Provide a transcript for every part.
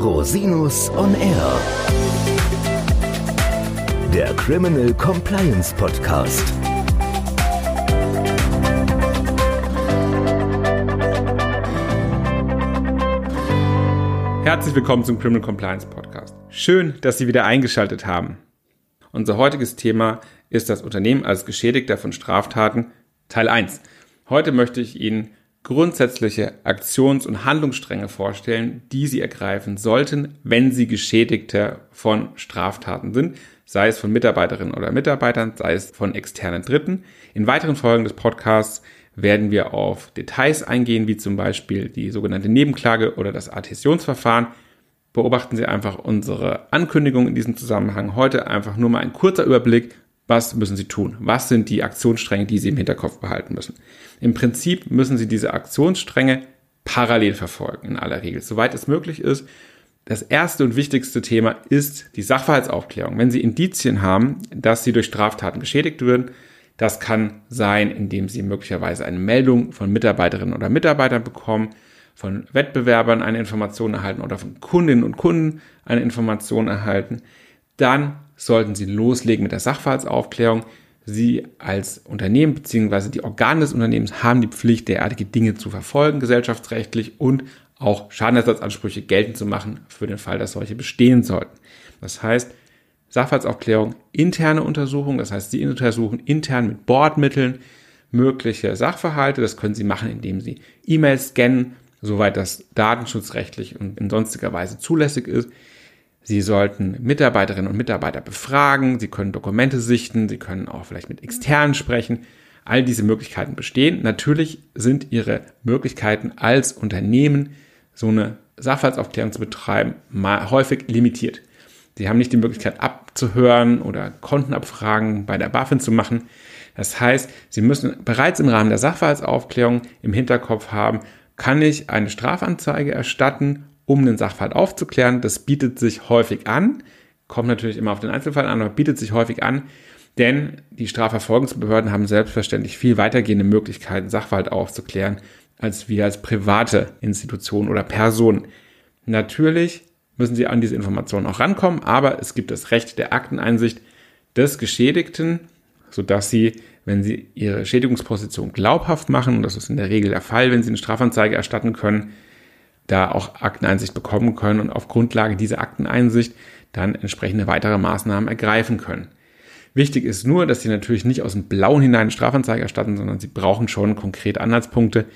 Rosinus on Air. Der Criminal Compliance Podcast. Herzlich willkommen zum Criminal Compliance Podcast. Schön, dass Sie wieder eingeschaltet haben. Unser heutiges Thema ist das Unternehmen als Geschädigter von Straftaten Teil 1. Heute möchte ich Ihnen grundsätzliche Aktions- und Handlungsstränge vorstellen, die Sie ergreifen sollten, wenn Sie Geschädigter von Straftaten sind, sei es von Mitarbeiterinnen oder Mitarbeitern, sei es von externen Dritten. In weiteren Folgen des Podcasts werden wir auf Details eingehen, wie zum Beispiel die sogenannte Nebenklage oder das Adhäsionsverfahren. Beobachten Sie einfach unsere Ankündigung in diesem Zusammenhang. Heute einfach nur mal ein kurzer Überblick was müssen Sie tun? Was sind die Aktionsstränge, die Sie im Hinterkopf behalten müssen? Im Prinzip müssen Sie diese Aktionsstränge parallel verfolgen, in aller Regel, soweit es möglich ist. Das erste und wichtigste Thema ist die Sachverhaltsaufklärung. Wenn Sie Indizien haben, dass Sie durch Straftaten geschädigt würden, das kann sein, indem Sie möglicherweise eine Meldung von Mitarbeiterinnen oder Mitarbeitern bekommen, von Wettbewerbern eine Information erhalten oder von Kundinnen und Kunden eine Information erhalten. Dann sollten Sie loslegen mit der Sachverhaltsaufklärung. Sie als Unternehmen bzw. die Organe des Unternehmens haben die Pflicht, derartige Dinge zu verfolgen, gesellschaftsrechtlich und auch Schadenersatzansprüche geltend zu machen für den Fall, dass solche bestehen sollten. Das heißt, Sachverhaltsaufklärung, interne Untersuchung, das heißt, Sie untersuchen intern mit Bordmitteln mögliche Sachverhalte. Das können Sie machen, indem Sie E-Mails scannen, soweit das datenschutzrechtlich und in sonstiger Weise zulässig ist. Sie sollten Mitarbeiterinnen und Mitarbeiter befragen, Sie können Dokumente sichten, Sie können auch vielleicht mit externen sprechen. All diese Möglichkeiten bestehen. Natürlich sind Ihre Möglichkeiten als Unternehmen, so eine Sachverhaltsaufklärung zu betreiben, mal häufig limitiert. Sie haben nicht die Möglichkeit abzuhören oder Kontenabfragen bei der BaFin zu machen. Das heißt, Sie müssen bereits im Rahmen der Sachverhaltsaufklärung im Hinterkopf haben, kann ich eine Strafanzeige erstatten um den Sachverhalt aufzuklären. Das bietet sich häufig an, kommt natürlich immer auf den Einzelfall an, aber bietet sich häufig an, denn die Strafverfolgungsbehörden haben selbstverständlich viel weitergehende Möglichkeiten, Sachverhalt aufzuklären, als wir als private Institutionen oder Personen. Natürlich müssen sie an diese Informationen auch rankommen, aber es gibt das Recht der Akteneinsicht des Geschädigten, sodass sie, wenn sie ihre Schädigungsposition glaubhaft machen, und das ist in der Regel der Fall, wenn sie eine Strafanzeige erstatten können, da auch Akteneinsicht bekommen können und auf Grundlage dieser Akteneinsicht dann entsprechende weitere Maßnahmen ergreifen können. Wichtig ist nur, dass Sie natürlich nicht aus dem Blauen hinein eine Strafanzeige erstatten, sondern Sie brauchen schon konkret Anhaltspunkte,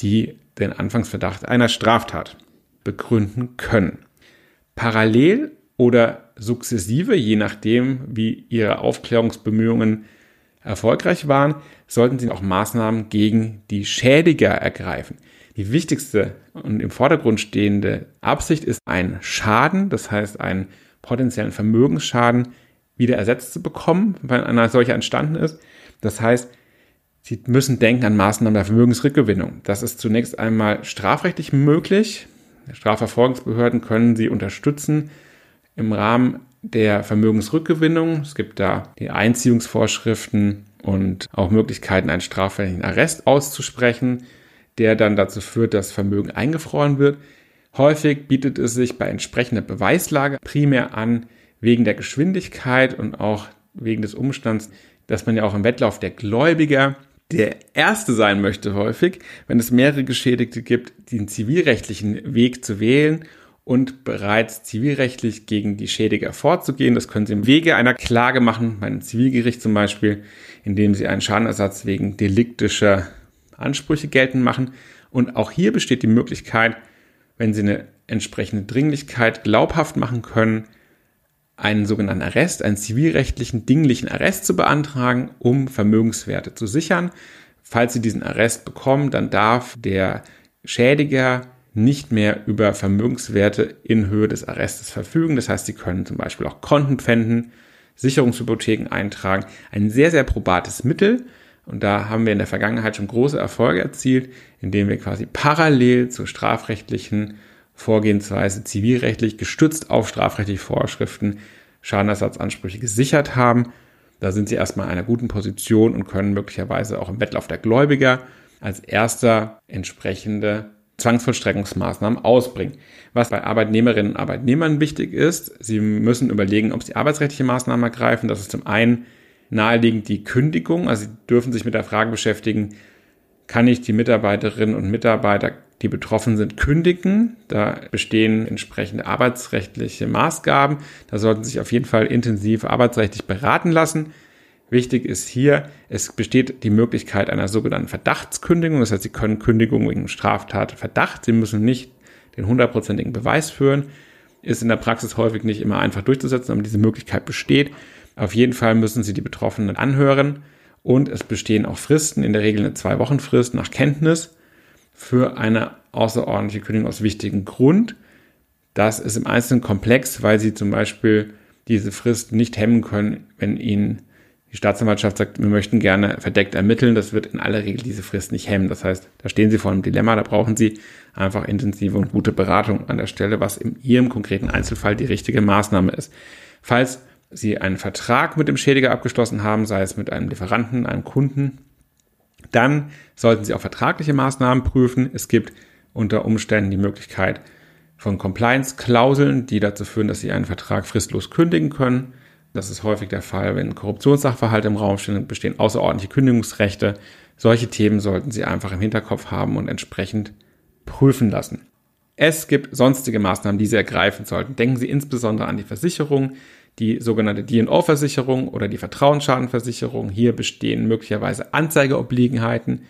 die den Anfangsverdacht einer Straftat begründen können. Parallel oder sukzessive, je nachdem, wie Ihre Aufklärungsbemühungen erfolgreich waren, sollten Sie auch Maßnahmen gegen die Schädiger ergreifen. Die wichtigste und im Vordergrund stehende Absicht ist ein Schaden, das heißt einen potenziellen Vermögensschaden wieder ersetzt zu bekommen, weil einer solcher entstanden ist. Das heißt, Sie müssen denken an Maßnahmen der Vermögensrückgewinnung. Das ist zunächst einmal strafrechtlich möglich. Strafverfolgungsbehörden können Sie unterstützen im Rahmen der Vermögensrückgewinnung. Es gibt da die Einziehungsvorschriften und auch Möglichkeiten, einen strafrechtlichen Arrest auszusprechen der dann dazu führt, dass Vermögen eingefroren wird. Häufig bietet es sich bei entsprechender Beweislage primär an, wegen der Geschwindigkeit und auch wegen des Umstands, dass man ja auch im Wettlauf der Gläubiger der Erste sein möchte häufig, wenn es mehrere Geschädigte gibt, den zivilrechtlichen Weg zu wählen und bereits zivilrechtlich gegen die Schädiger vorzugehen. Das können Sie im Wege einer Klage machen, bei einem Zivilgericht zum Beispiel, indem Sie einen Schadenersatz wegen deliktischer Ansprüche geltend machen. Und auch hier besteht die Möglichkeit, wenn Sie eine entsprechende Dringlichkeit glaubhaft machen können, einen sogenannten Arrest, einen zivilrechtlichen, dinglichen Arrest zu beantragen, um Vermögenswerte zu sichern. Falls Sie diesen Arrest bekommen, dann darf der Schädiger nicht mehr über Vermögenswerte in Höhe des Arrestes verfügen. Das heißt, Sie können zum Beispiel auch Konten pfänden, Sicherungshypotheken eintragen. Ein sehr, sehr probates Mittel, und da haben wir in der Vergangenheit schon große Erfolge erzielt, indem wir quasi parallel zur strafrechtlichen Vorgehensweise zivilrechtlich gestützt auf strafrechtliche Vorschriften Schadenersatzansprüche gesichert haben. Da sind sie erstmal in einer guten Position und können möglicherweise auch im Wettlauf der Gläubiger als erster entsprechende Zwangsvollstreckungsmaßnahmen ausbringen. Was bei Arbeitnehmerinnen und Arbeitnehmern wichtig ist, sie müssen überlegen, ob sie arbeitsrechtliche Maßnahmen ergreifen. Das ist zum einen naheliegend die Kündigung. Also sie dürfen sich mit der Frage beschäftigen, kann ich die Mitarbeiterinnen und Mitarbeiter, die betroffen sind, kündigen. Da bestehen entsprechende arbeitsrechtliche Maßgaben. Da sollten Sie sich auf jeden Fall intensiv arbeitsrechtlich beraten lassen. Wichtig ist hier, es besteht die Möglichkeit einer sogenannten Verdachtskündigung. Das heißt, Sie können Kündigung wegen Straftatverdacht. Sie müssen nicht den hundertprozentigen Beweis führen. Ist in der Praxis häufig nicht immer einfach durchzusetzen, aber diese Möglichkeit besteht. Auf jeden Fall müssen Sie die Betroffenen anhören und es bestehen auch Fristen, in der Regel eine Zwei-Wochen-Frist nach Kenntnis für eine außerordentliche Kündigung aus wichtigen Grund. Das ist im Einzelnen komplex, weil Sie zum Beispiel diese Frist nicht hemmen können, wenn Ihnen die Staatsanwaltschaft sagt, wir möchten gerne verdeckt ermitteln. Das wird in aller Regel diese Frist nicht hemmen. Das heißt, da stehen Sie vor einem Dilemma, da brauchen Sie einfach intensive und gute Beratung an der Stelle, was in Ihrem konkreten Einzelfall die richtige Maßnahme ist. Falls Sie einen Vertrag mit dem Schädiger abgeschlossen haben, sei es mit einem Lieferanten, einem Kunden, dann sollten Sie auch vertragliche Maßnahmen prüfen. Es gibt unter Umständen die Möglichkeit von Compliance-Klauseln, die dazu führen, dass Sie einen Vertrag fristlos kündigen können. Das ist häufig der Fall, wenn Korruptionssachverhalte im Raum stehen, bestehen außerordentliche Kündigungsrechte. Solche Themen sollten Sie einfach im Hinterkopf haben und entsprechend prüfen lassen. Es gibt sonstige Maßnahmen, die Sie ergreifen sollten. Denken Sie insbesondere an die Versicherung die sogenannte DNO-Versicherung oder die Vertrauensschadenversicherung. Hier bestehen möglicherweise Anzeigeobliegenheiten.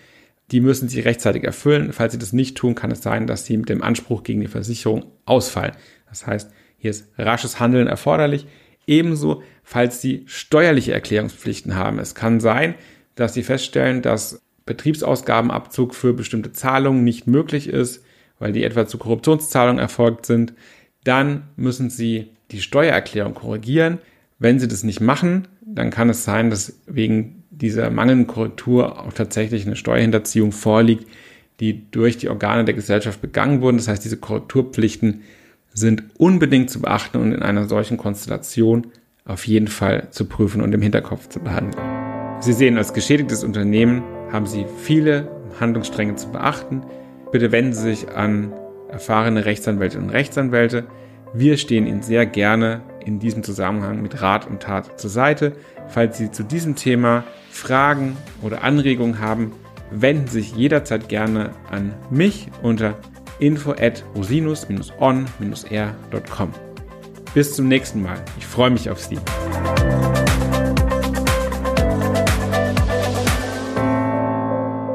Die müssen Sie rechtzeitig erfüllen. Falls Sie das nicht tun, kann es sein, dass Sie mit dem Anspruch gegen die Versicherung ausfallen. Das heißt, hier ist rasches Handeln erforderlich. Ebenso, falls Sie steuerliche Erklärungspflichten haben. Es kann sein, dass Sie feststellen, dass Betriebsausgabenabzug für bestimmte Zahlungen nicht möglich ist, weil die etwa zu Korruptionszahlungen erfolgt sind. Dann müssen Sie die Steuererklärung korrigieren. Wenn Sie das nicht machen, dann kann es sein, dass wegen dieser mangelnden Korrektur auch tatsächlich eine Steuerhinterziehung vorliegt, die durch die Organe der Gesellschaft begangen wurden. Das heißt, diese Korrekturpflichten sind unbedingt zu beachten und in einer solchen Konstellation auf jeden Fall zu prüfen und im Hinterkopf zu behandeln. Sie sehen, als geschädigtes Unternehmen haben Sie viele Handlungsstränge zu beachten. Bitte wenden Sie sich an erfahrene Rechtsanwältinnen und Rechtsanwälte. Wir stehen Ihnen sehr gerne in diesem Zusammenhang mit Rat und Tat zur Seite. Falls Sie zu diesem Thema Fragen oder Anregungen haben, wenden Sie sich jederzeit gerne an mich unter info at rosinus-on-r.com. Bis zum nächsten Mal. Ich freue mich auf Sie.